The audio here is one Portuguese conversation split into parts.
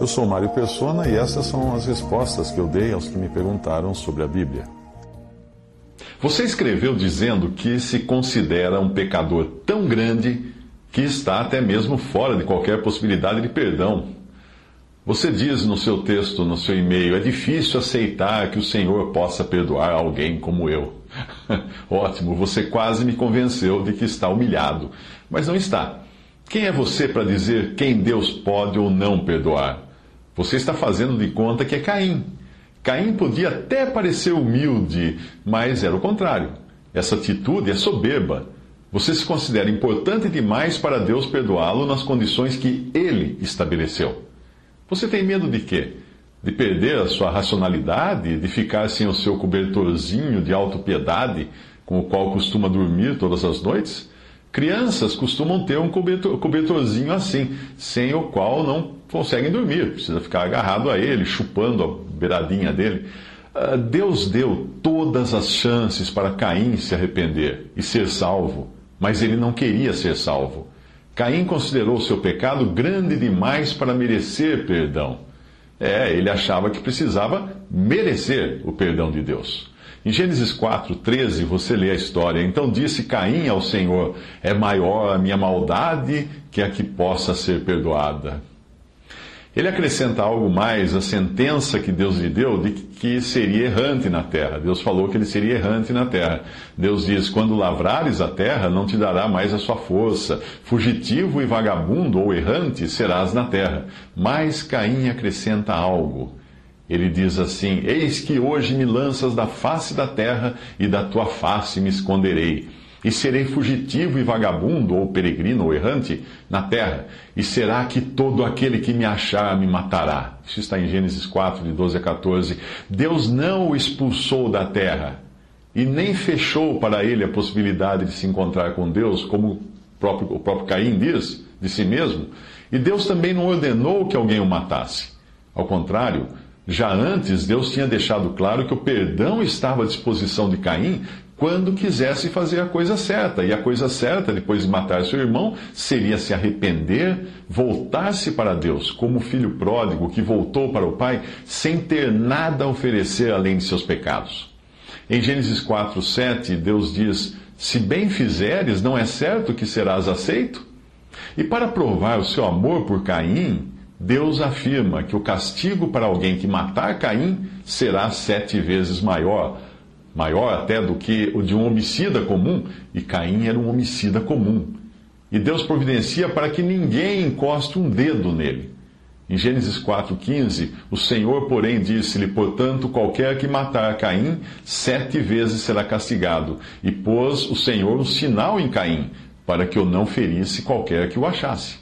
Eu sou Mário Persona e essas são as respostas que eu dei aos que me perguntaram sobre a Bíblia. Você escreveu dizendo que se considera um pecador tão grande que está até mesmo fora de qualquer possibilidade de perdão. Você diz no seu texto, no seu e-mail, é difícil aceitar que o Senhor possa perdoar alguém como eu. Ótimo, você quase me convenceu de que está humilhado, mas não está. Quem é você para dizer quem Deus pode ou não perdoar? Você está fazendo de conta que é Caim. Caim podia até parecer humilde, mas era o contrário. Essa atitude é soberba. Você se considera importante demais para Deus perdoá-lo nas condições que ele estabeleceu. Você tem medo de quê? De perder a sua racionalidade, de ficar sem o seu cobertorzinho de autopiedade, com o qual costuma dormir todas as noites? Crianças costumam ter um cobertor, cobertorzinho assim, sem o qual não conseguem dormir, precisa ficar agarrado a ele, chupando a beiradinha dele. Ah, Deus deu todas as chances para Caim se arrepender e ser salvo, mas ele não queria ser salvo. Caim considerou seu pecado grande demais para merecer perdão. É, ele achava que precisava merecer o perdão de Deus. Em Gênesis 4, 13, você lê a história. Então disse Caim ao Senhor: É maior a minha maldade que a que possa ser perdoada. Ele acrescenta algo mais, a sentença que Deus lhe deu de que seria errante na terra. Deus falou que ele seria errante na terra. Deus diz: Quando lavrares a terra, não te dará mais a sua força. Fugitivo e vagabundo ou errante serás na terra. Mas Caim acrescenta algo. Ele diz assim: Eis que hoje me lanças da face da terra, e da tua face me esconderei. E serei fugitivo e vagabundo, ou peregrino, ou errante, na terra. E será que todo aquele que me achar me matará? Isso está em Gênesis 4, de 12 a 14. Deus não o expulsou da terra, e nem fechou para ele a possibilidade de se encontrar com Deus, como o próprio, o próprio Caim diz de si mesmo. E Deus também não ordenou que alguém o matasse. Ao contrário, já antes, Deus tinha deixado claro que o perdão estava à disposição de Caim quando quisesse fazer a coisa certa. E a coisa certa, depois de matar seu irmão, seria se arrepender, voltar-se para Deus, como o filho pródigo que voltou para o pai sem ter nada a oferecer além de seus pecados. Em Gênesis 4, 7, Deus diz: Se bem fizeres, não é certo que serás aceito? E para provar o seu amor por Caim, Deus afirma que o castigo para alguém que matar Caim será sete vezes maior, maior até do que o de um homicida comum, e Caim era um homicida comum. E Deus providencia para que ninguém encoste um dedo nele. Em Gênesis 4,15, o Senhor, porém, disse-lhe: Portanto, qualquer que matar Caim, sete vezes será castigado. E pôs o Senhor um sinal em Caim, para que eu não ferisse qualquer que o achasse.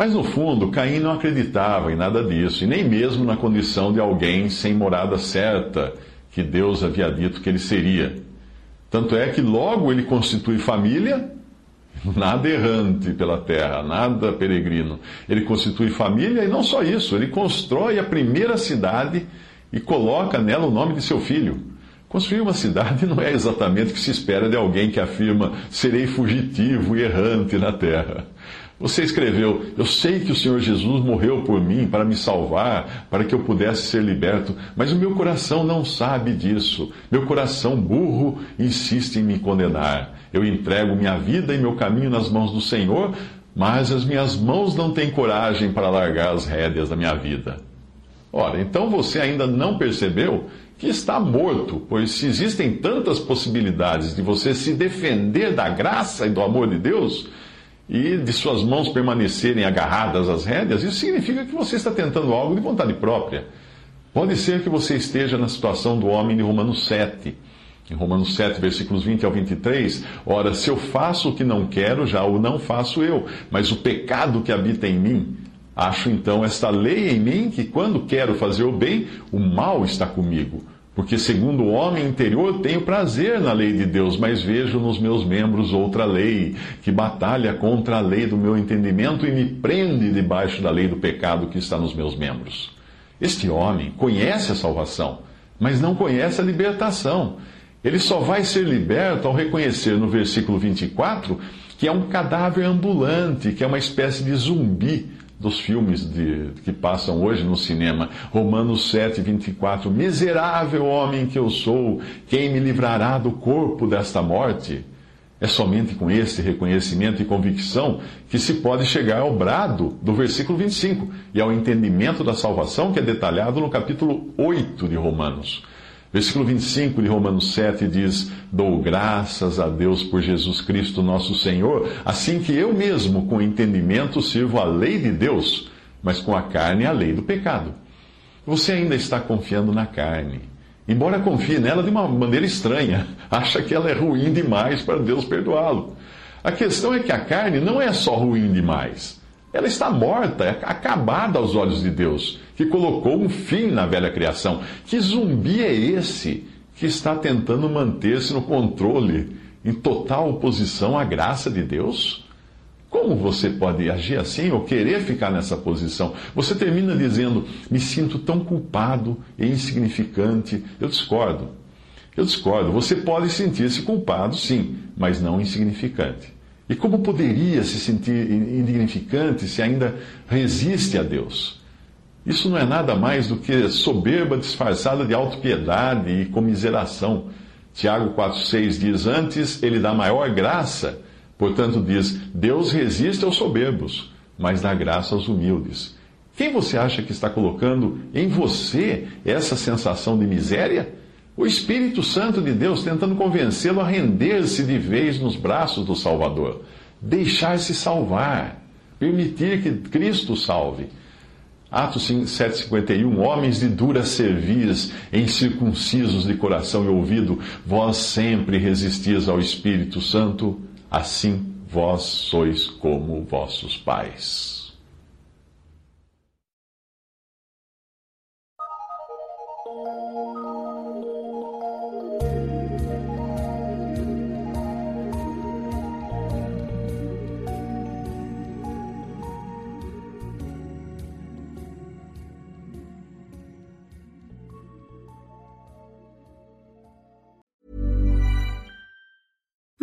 Mas no fundo, Caim não acreditava em nada disso, e nem mesmo na condição de alguém sem morada certa que Deus havia dito que ele seria. Tanto é que logo ele constitui família, nada errante pela terra, nada peregrino. Ele constitui família e não só isso, ele constrói a primeira cidade e coloca nela o nome de seu filho. Construir uma cidade não é exatamente o que se espera de alguém que afirma serei fugitivo e errante na terra. Você escreveu: Eu sei que o Senhor Jesus morreu por mim para me salvar, para que eu pudesse ser liberto, mas o meu coração não sabe disso. Meu coração burro insiste em me condenar. Eu entrego minha vida e meu caminho nas mãos do Senhor, mas as minhas mãos não têm coragem para largar as rédeas da minha vida. Ora, então você ainda não percebeu que está morto, pois se existem tantas possibilidades de você se defender da graça e do amor de Deus e de suas mãos permanecerem agarradas às rédeas, isso significa que você está tentando algo de vontade própria. Pode ser que você esteja na situação do homem de Romanos 7, Em Romanos 7, versículos 20 ao 23, ora, se eu faço o que não quero, já o não faço eu, mas o pecado que habita em mim, acho então esta lei em mim que quando quero fazer o bem, o mal está comigo. Porque, segundo o homem interior, tenho prazer na lei de Deus, mas vejo nos meus membros outra lei, que batalha contra a lei do meu entendimento e me prende debaixo da lei do pecado que está nos meus membros. Este homem conhece a salvação, mas não conhece a libertação. Ele só vai ser liberto ao reconhecer no versículo 24 que é um cadáver ambulante, que é uma espécie de zumbi dos filmes de, que passam hoje no cinema. Romanos 7, 24. Miserável homem que eu sou, quem me livrará do corpo desta morte? É somente com esse reconhecimento e convicção que se pode chegar ao brado do versículo 25 e ao entendimento da salvação que é detalhado no capítulo 8 de Romanos. Versículo 25 de Romanos 7 diz: Dou graças a Deus por Jesus Cristo, nosso Senhor, assim que eu mesmo, com entendimento, sirvo a lei de Deus, mas com a carne a lei do pecado. Você ainda está confiando na carne. Embora confie nela de uma maneira estranha, acha que ela é ruim demais para Deus perdoá-lo. A questão é que a carne não é só ruim demais. Ela está morta, é acabada aos olhos de Deus, que colocou um fim na velha criação. Que zumbi é esse que está tentando manter-se no controle, em total oposição à graça de Deus? Como você pode agir assim ou querer ficar nessa posição? Você termina dizendo: Me sinto tão culpado e insignificante. Eu discordo. Eu discordo. Você pode sentir-se culpado, sim, mas não insignificante. E como poderia se sentir insignificante se ainda resiste a Deus? Isso não é nada mais do que soberba disfarçada de autopiedade e comiseração. Tiago 4,6 diz: Antes ele dá maior graça, portanto, diz: Deus resiste aos soberbos, mas dá graça aos humildes. Quem você acha que está colocando em você essa sensação de miséria? O Espírito Santo de Deus tentando convencê-lo a render-se de vez nos braços do Salvador, deixar-se salvar, permitir que Cristo salve. Atos 7,51 Homens de dura cerviz, incircuncisos de coração e ouvido, vós sempre resistis ao Espírito Santo, assim vós sois como vossos pais.